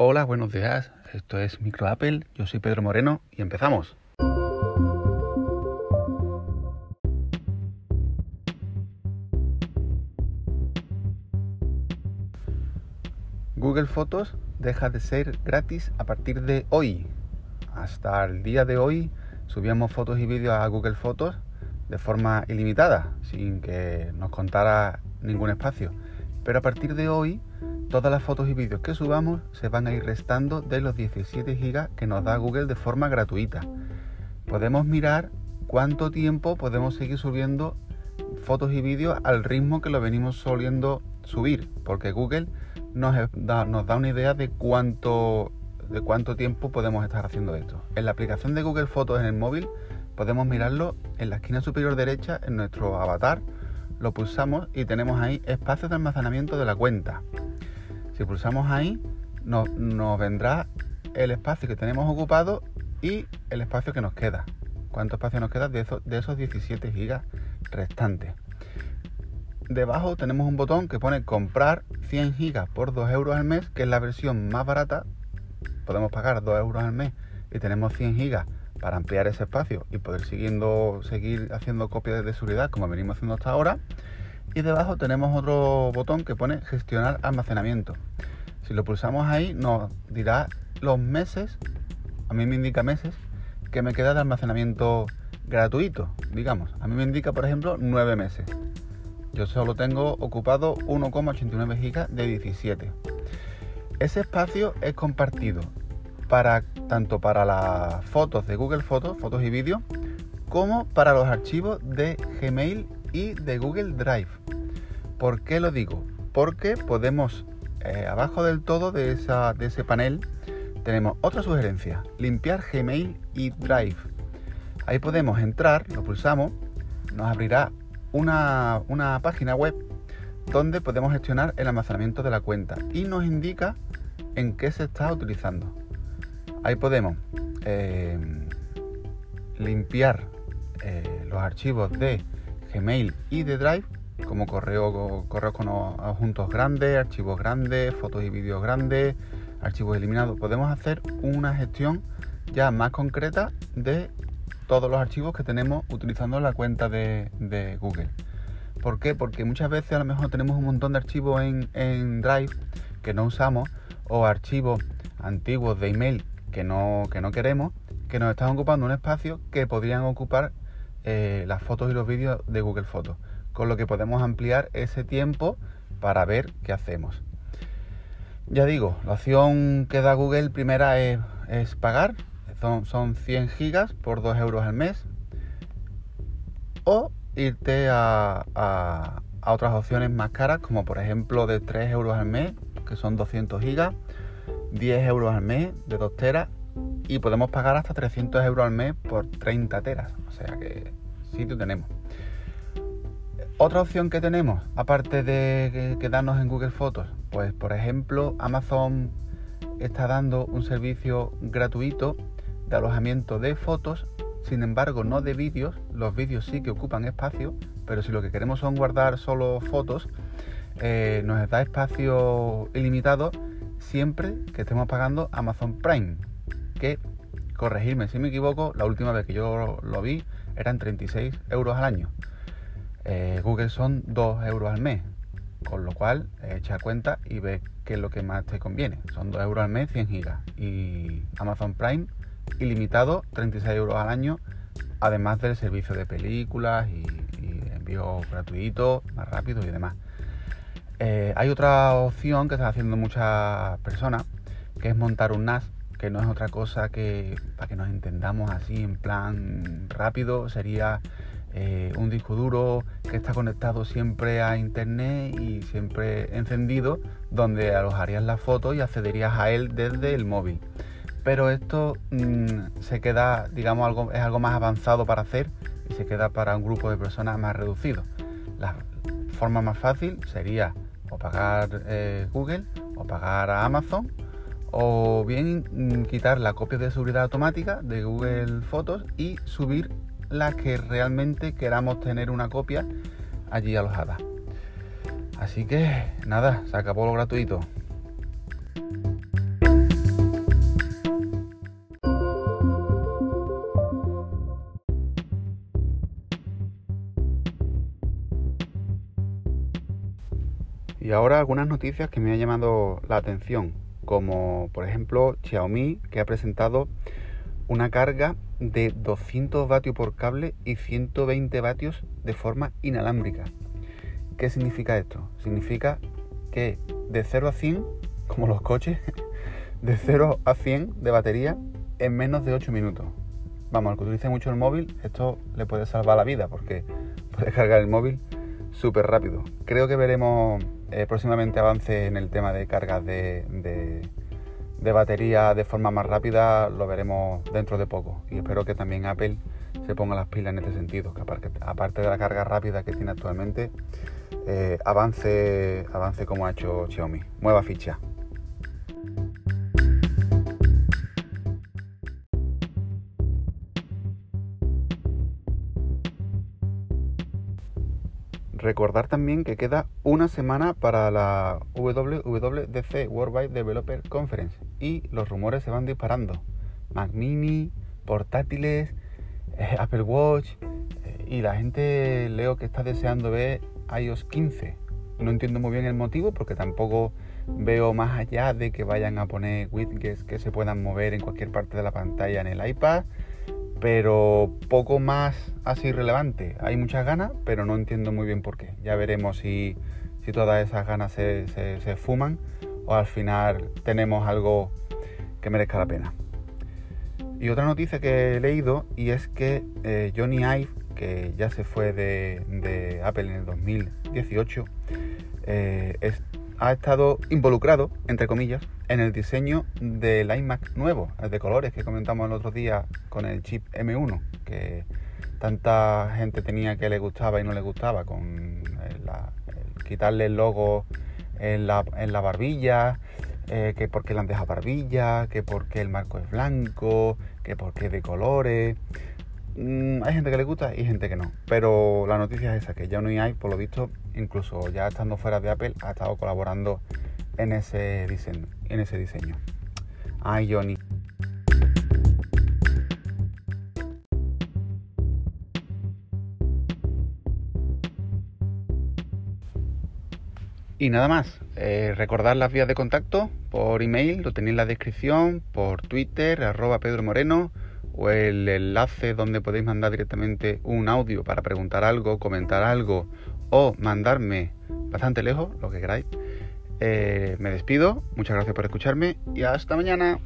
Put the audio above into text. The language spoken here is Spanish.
Hola, buenos días. Esto es Micro Apple. Yo soy Pedro Moreno y empezamos. Google Fotos deja de ser gratis a partir de hoy. Hasta el día de hoy subíamos fotos y vídeos a Google Fotos de forma ilimitada, sin que nos contara ningún espacio. Pero a partir de hoy, todas las fotos y vídeos que subamos se van a ir restando de los 17 GB que nos da Google de forma gratuita. Podemos mirar cuánto tiempo podemos seguir subiendo fotos y vídeos al ritmo que lo venimos soliendo subir, porque Google nos da, nos da una idea de cuánto, de cuánto tiempo podemos estar haciendo esto. En la aplicación de Google Fotos en el móvil podemos mirarlo en la esquina superior derecha en nuestro avatar, lo pulsamos y tenemos ahí espacio de almacenamiento de la cuenta. Si pulsamos ahí nos, vendrá el espacio que tenemos ocupado y el espacio que nos queda. ¿Cuánto espacio nos queda de, de esos 17 gigas restantes? debajo tenemos un botón que pone comprar 100 gigas por 2 euros al mes, que es la versión más barata. Podemos pagar 2 euros al mes y tenemos 100 gigas para ampliar ese espacio y poder siguiendo, seguir haciendo copias de seguridad como venimos haciendo hasta ahora. Y debajo tenemos otro botón que pone gestionar almacenamiento. Si lo pulsamos ahí nos dirá los meses, a mí me indica meses, que me queda de almacenamiento gratuito, digamos. A mí me indica, por ejemplo, 9 meses. Yo solo tengo ocupado 1,89 GB de 17. Ese espacio es compartido para tanto para las fotos de Google Fotos, fotos y vídeos, como para los archivos de Gmail y de Google Drive. ¿Por qué lo digo? Porque podemos, eh, abajo del todo de, ese panel, tenemos otra sugerencia, limpiar Gmail y Drive. Ahí podemos entrar, lo pulsamos, nos abrirá una, página web donde podemos gestionar el almacenamiento de la cuenta y nos indica en qué se está utilizando. Ahí podemos eh, limpiar eh, los archivos de Gmail y de Drive como correo, correos con adjuntos grandes, archivos grandes, fotos y vídeos grandes, archivos eliminados. Podemos hacer una gestión ya más concreta de todos los archivos que tenemos utilizando la cuenta de, Google. ¿Por qué? Porque muchas veces a lo mejor tenemos un montón de archivos en, Drive que no usamos o archivos antiguos de email que no, que no queremos que nos están ocupando un espacio que podrían ocupar eh, las fotos y los vídeos de Google Fotos. Con lo que podemos ampliar ese tiempo para ver qué hacemos. Ya digo, la opción que da Google primera es, pagar son, 100 gigas por 2 euros al mes. O irte a, otras opciones más caras, como por ejemplo de 3 euros al mes, que son 200 gigas, 10 euros al mes de 2 teras, y podemos pagar hasta 300 euros al mes por 30 teras. O sea que sitio tenemos. Otra opción que tenemos, aparte de quedarnos en Google Fotos, pues por ejemplo Amazon está dando un servicio gratuito de alojamiento de fotos, sin embargo no de vídeos, los vídeos sí que ocupan espacio, pero si lo que queremos son guardar solo fotos, eh, nos da espacio ilimitado siempre que estemos pagando Amazon Prime, que, corregirme si me equivoco, la última vez que yo lo vi eran 36 euros al año. Eh, Google son 2 euros al mes, con lo cual echa cuenta y ve qué es lo que más te conviene. Son 2 euros al mes, 100 gigas. Y Amazon Prime ilimitado, 36 euros al año, además del servicio de películas y, envío gratuito, más rápido y demás. Eh, hay otra opción que están haciendo muchas personas, que es montar un NAS, que no es otra cosa que, para que nos entendamos así en plan rápido, sería eh, un disco duro que está conectado siempre a internet y siempre encendido, donde alojarías la foto y accederías a él desde el móvil pero esto mm, se queda, digamos, algo, es algo más avanzado para hacer y se queda para un grupo de personas más reducido. La forma más fácil sería o pagar eh, Google o pagar a Amazon o bien mm, quitar la copia de seguridad automática de Google Fotos y subir la que realmente queramos tener una copia allí alojada. Así que nada, se acabó lo gratuito. Y ahora algunas noticias que me han llamado la atención como por ejemplo Xiaomi que ha presentado una carga de 200 vatios por cable y 120 vatios de forma inalámbrica. ¿Qué significa esto? Significa que de 0 a 100, como los coches, de 0 a 100 de batería en menos de 8 minutos. Vamos, al que utilice mucho el móvil, esto le puede salvar la vida porque puede cargar el móvil súper rápido. Creo que veremos eh, próximamente avances en el tema de cargas de, de, batería de forma más rápida, lo veremos dentro de poco. Y espero que también Apple se ponga las pilas en este sentido, que aparte, de la carga rápida que tiene actualmente, eh, avance, avance como ha hecho Xiaomi. Mueva ficha. Recordar también que queda una semana para la WWDC Worldwide Developer Conference y los rumores se van disparando. Mac Mini, portátiles, eh, Apple Watch eh, y la gente leo que está deseando ver iOS 15. No entiendo muy bien el motivo porque tampoco veo más allá de que vayan a poner widgets que se puedan mover en cualquier parte de la pantalla en el iPad pero poco más así relevante. Hay muchas ganas, pero no entiendo muy bien por qué. Ya veremos si, todas esas ganas se, fuman o al final tenemos algo que merezca la pena. Y otra noticia que he leído y es que eh, Johnny Ive, que ya se fue de, Apple en el 2018, eh, ha estado involucrado, entre comillas, en el diseño del iMac nuevo, el de colores que comentamos el otro día con el chip M1, que tanta gente tenía que le gustaba y no le gustaba, con quitarle el logo en la, barbilla, eh, que porque le han dejado barbilla, que porque el marco es blanco, que porque es de colores. Mm, hay gente que le gusta y gente que no. Pero la noticia es esa, que no hay, por lo visto, incluso ya estando fuera de Apple, ha estado colaborando en ese diseño. En ese diseño. Ay, Johnny. Y nada más, eh, recordar las vías de contacto por email, lo tenéis en la descripción, por Twitter, arroba Pedro Moreno, o el enlace donde podéis mandar directamente un audio para preguntar algo, comentar algo o mandarme bastante lejos, lo que queráis. Eh, me despido, muchas gracias por escucharme y hasta mañana.